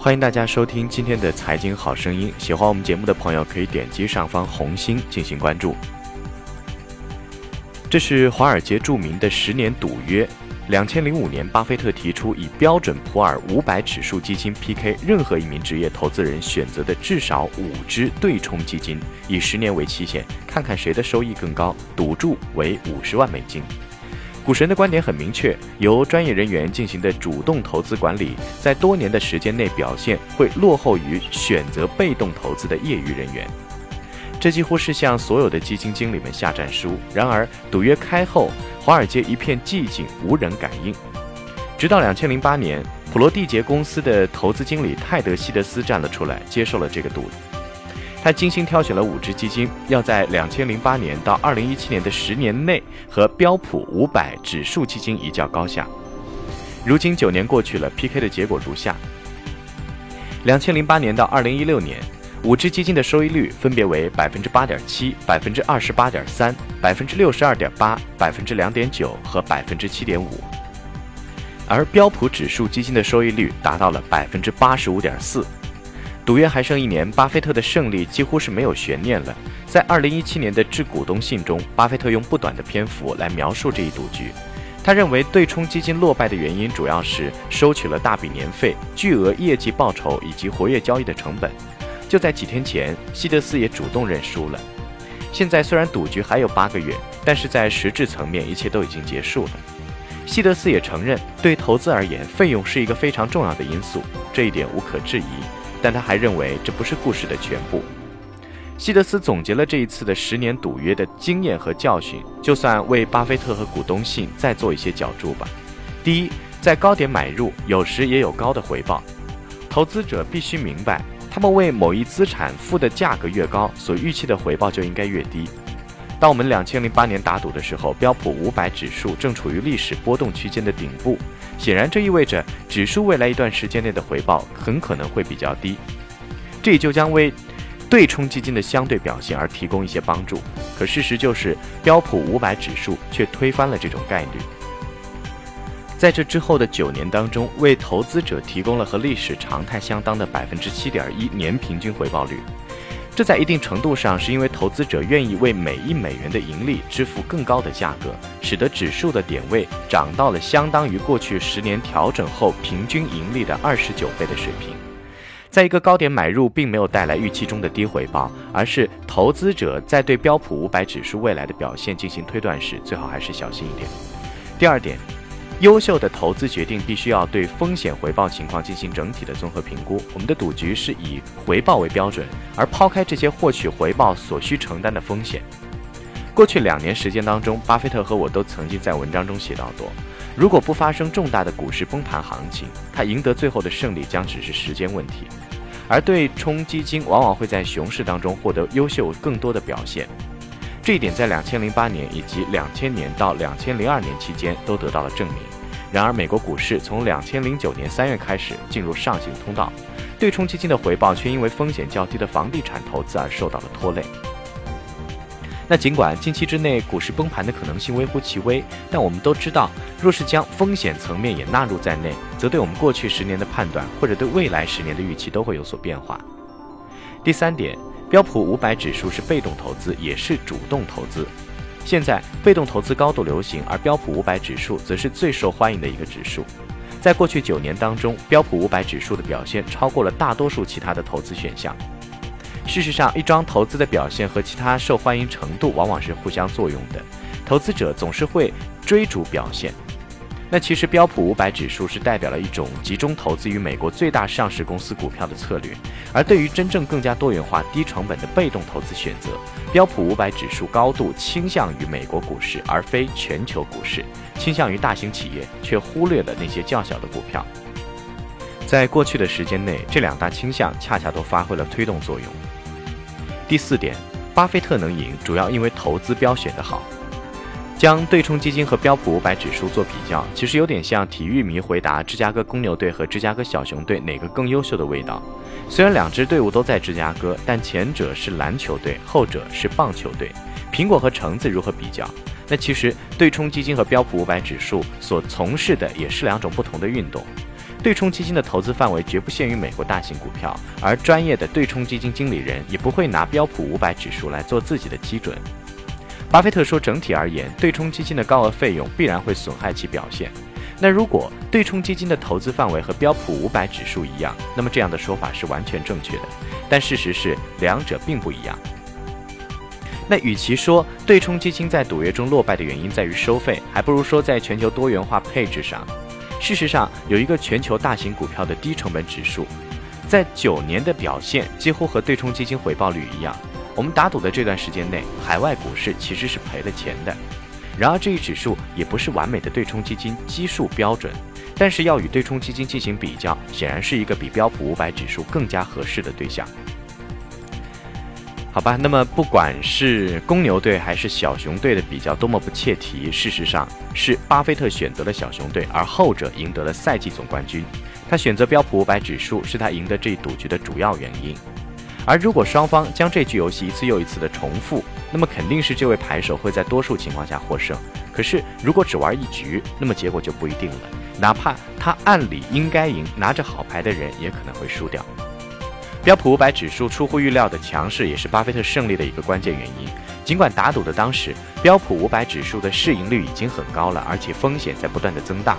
欢迎大家收听今天的财经好声音。喜欢我们节目的朋友可以点击上方红心进行关注。这是华尔街著名的十年赌约。两千零五年，巴菲特提出以标准普尔五百指数基金 PK 任何一名职业投资人选择的至少五只对冲基金，以十年为期限，看看谁的收益更高，赌注为五十万美金。股神的观点很明确：由专业人员进行的主动投资管理，在多年的时间内表现会落后于选择被动投资的业余人员。这几乎是向所有的基金经理们下战书。然而，赌约开后。华尔街一片寂静，无人感应。直到两千零八年，普罗蒂杰公司的投资经理泰德·希德斯站了出来，接受了这个赌。他精心挑选了五只基金，要在两千零八年到二零一七年的十年内和标普五百指数基金一较高下。如今九年过去了，PK 的结果如下：两千零八年到二零一六年。五只基金的收益率分别为百分之八点七、百分之二十八点三、百分之六十二点八、百分之两点九和百分之七点五，而标普指数基金的收益率达到了百分之八十五点四。赌约还剩一年，巴菲特的胜利几乎是没有悬念了。在二零一七年的致股东信中，巴菲特用不短的篇幅来描述这一赌局。他认为对冲基金落败的原因主要是收取了大笔年费、巨额业绩报酬以及活跃交易的成本。就在几天前，希德斯也主动认输了。现在虽然赌局还有八个月，但是在实质层面，一切都已经结束了。希德斯也承认，对投资而言，费用是一个非常重要的因素，这一点无可置疑。但他还认为这不是故事的全部。希德斯总结了这一次的十年赌约的经验和教训，就算为巴菲特和股东信再做一些脚注吧。第一，在高点买入，有时也有高的回报。投资者必须明白。他们为某一资产付的价格越高，所预期的回报就应该越低。当我们两千零八年打赌的时候，标普五百指数正处于历史波动区间的顶部，显然这意味着指数未来一段时间内的回报很可能会比较低。这也就将为对冲基金的相对表现而提供一些帮助。可事实就是，标普五百指数却推翻了这种概率。在这之后的九年当中，为投资者提供了和历史常态相当的百分之七点一年平均回报率。这在一定程度上是因为投资者愿意为每一美元的盈利支付更高的价格，使得指数的点位涨到了相当于过去十年调整后平均盈利的二十九倍的水平。在一个高点买入，并没有带来预期中的低回报，而是投资者在对标普五百指数未来的表现进行推断时，最好还是小心一点。第二点。优秀的投资决定必须要对风险回报情况进行整体的综合评估。我们的赌局是以回报为标准，而抛开这些获取回报所需承担的风险。过去两年时间当中，巴菲特和我都曾经在文章中写到过：如果不发生重大的股市崩盘行情，他赢得最后的胜利将只是时间问题。而对冲基金往往会在熊市当中获得优秀更多的表现。这一点在两千零八年以及两千年到两千零二年期间都得到了证明。然而，美国股市从两千零九年三月开始进入上行通道，对冲基金的回报却因为风险较低的房地产投资而受到了拖累。那尽管近期之内股市崩盘的可能性微乎其微，但我们都知道，若是将风险层面也纳入在内，则对我们过去十年的判断或者对未来十年的预期都会有所变化。第三点。标普五百指数是被动投资，也是主动投资。现在被动投资高度流行，而标普五百指数则是最受欢迎的一个指数。在过去九年当中，标普五百指数的表现超过了大多数其他的投资选项。事实上，一桩投资的表现和其他受欢迎程度往往是互相作用的，投资者总是会追逐表现。那其实标普五百指数是代表了一种集中投资于美国最大上市公司股票的策略，而对于真正更加多元化、低成本的被动投资选择，标普五百指数高度倾向于美国股市，而非全球股市，倾向于大型企业，却忽略了那些较小的股票。在过去的时间内，这两大倾向恰恰都发挥了推动作用。第四点，巴菲特能赢，主要因为投资标选得好。将对冲基金和标普五百指数做比较，其实有点像体育迷回答芝加哥公牛队和芝加哥小熊队哪个更优秀的味道。虽然两支队伍都在芝加哥，但前者是篮球队，后者是棒球队。苹果和橙子如何比较？那其实对冲基金和标普五百指数所从事的也是两种不同的运动。对冲基金的投资范围绝不限于美国大型股票，而专业的对冲基金经理人也不会拿标普五百指数来做自己的基准。巴菲特说，整体而言，对冲基金的高额费用必然会损害其表现。那如果对冲基金的投资范围和标普五百指数一样，那么这样的说法是完全正确的。但事实是，两者并不一样。那与其说对冲基金在赌约中落败的原因在于收费，还不如说在全球多元化配置上。事实上，有一个全球大型股票的低成本指数，在九年的表现几乎和对冲基金回报率一样。我们打赌的这段时间内，海外股市其实是赔了钱的。然而，这一指数也不是完美的对冲基金基数标准，但是要与对冲基金进行比较，显然是一个比标普五百指数更加合适的对象。好吧，那么不管是公牛队还是小熊队的比较多么不切题，事实上是巴菲特选择了小熊队，而后者赢得了赛季总冠军。他选择标普五百指数是他赢得这一赌局的主要原因。而如果双方将这局游戏一次又一次的重复，那么肯定是这位牌手会在多数情况下获胜。可是如果只玩一局，那么结果就不一定了。哪怕他按理应该赢，拿着好牌的人也可能会输掉。标普五百指数出乎预料的强势，也是巴菲特胜利的一个关键原因。尽管打赌的当时，标普五百指数的市盈率已经很高了，而且风险在不断的增大，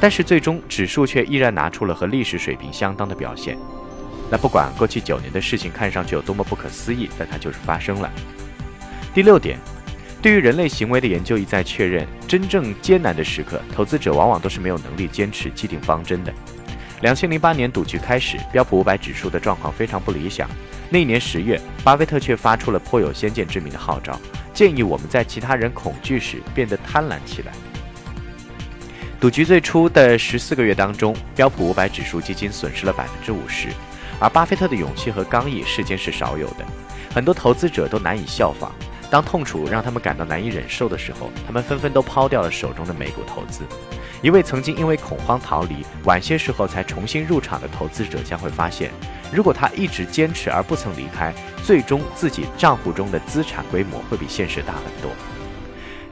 但是最终指数却依然拿出了和历史水平相当的表现。那不管过去九年的事情看上去有多么不可思议，但它就是发生了。第六点，对于人类行为的研究一再确认，真正艰难的时刻，投资者往往都是没有能力坚持既定方针的。两千零八年赌局开始，标普五百指数的状况非常不理想。那一年十月，巴菲特却发出了颇有先见之明的号召，建议我们在其他人恐惧时变得贪婪起来。赌局最初的十四个月当中，标普五百指数基金损失了百分之五十，而巴菲特的勇气和刚毅，世间是少有的，很多投资者都难以效仿。当痛楚让他们感到难以忍受的时候，他们纷纷都抛掉了手中的美股投资。一位曾经因为恐慌逃离，晚些时候才重新入场的投资者将会发现，如果他一直坚持而不曾离开，最终自己账户中的资产规模会比现实大很多。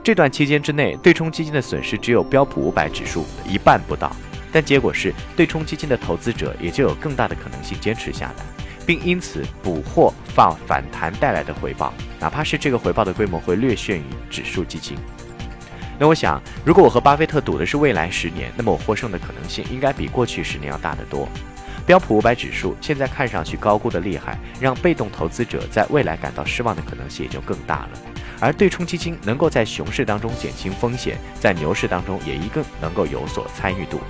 这段期间之内，对冲基金的损失只有标普五百指数一半不到，但结果是，对冲基金的投资者也就有更大的可能性坚持下来，并因此捕获放反弹带来的回报，哪怕是这个回报的规模会略逊于指数基金。那我想，如果我和巴菲特赌的是未来十年，那么我获胜的可能性应该比过去十年要大得多。标普五百指数现在看上去高估的厉害，让被动投资者在未来感到失望的可能性也就更大了。而对冲基金能够在熊市当中减轻风险，在牛市当中也一定能够有所参与度。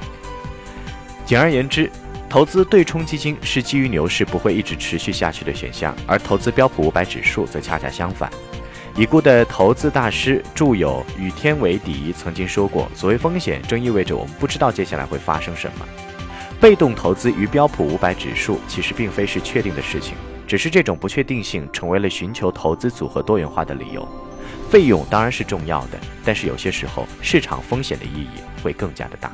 简而言之，投资对冲基金是基于牛市不会一直持续下去的选项，而投资标普五百指数则恰恰相反。已故的投资大师著有《与天为敌》曾经说过：“所谓风险，正意味着我们不知道接下来会发生什么。被动投资于标普五百指数，其实并非是确定的事情，只是这种不确定性成为了寻求投资组合多元化的理由。费用当然是重要的，但是有些时候市场风险的意义会更加的大。”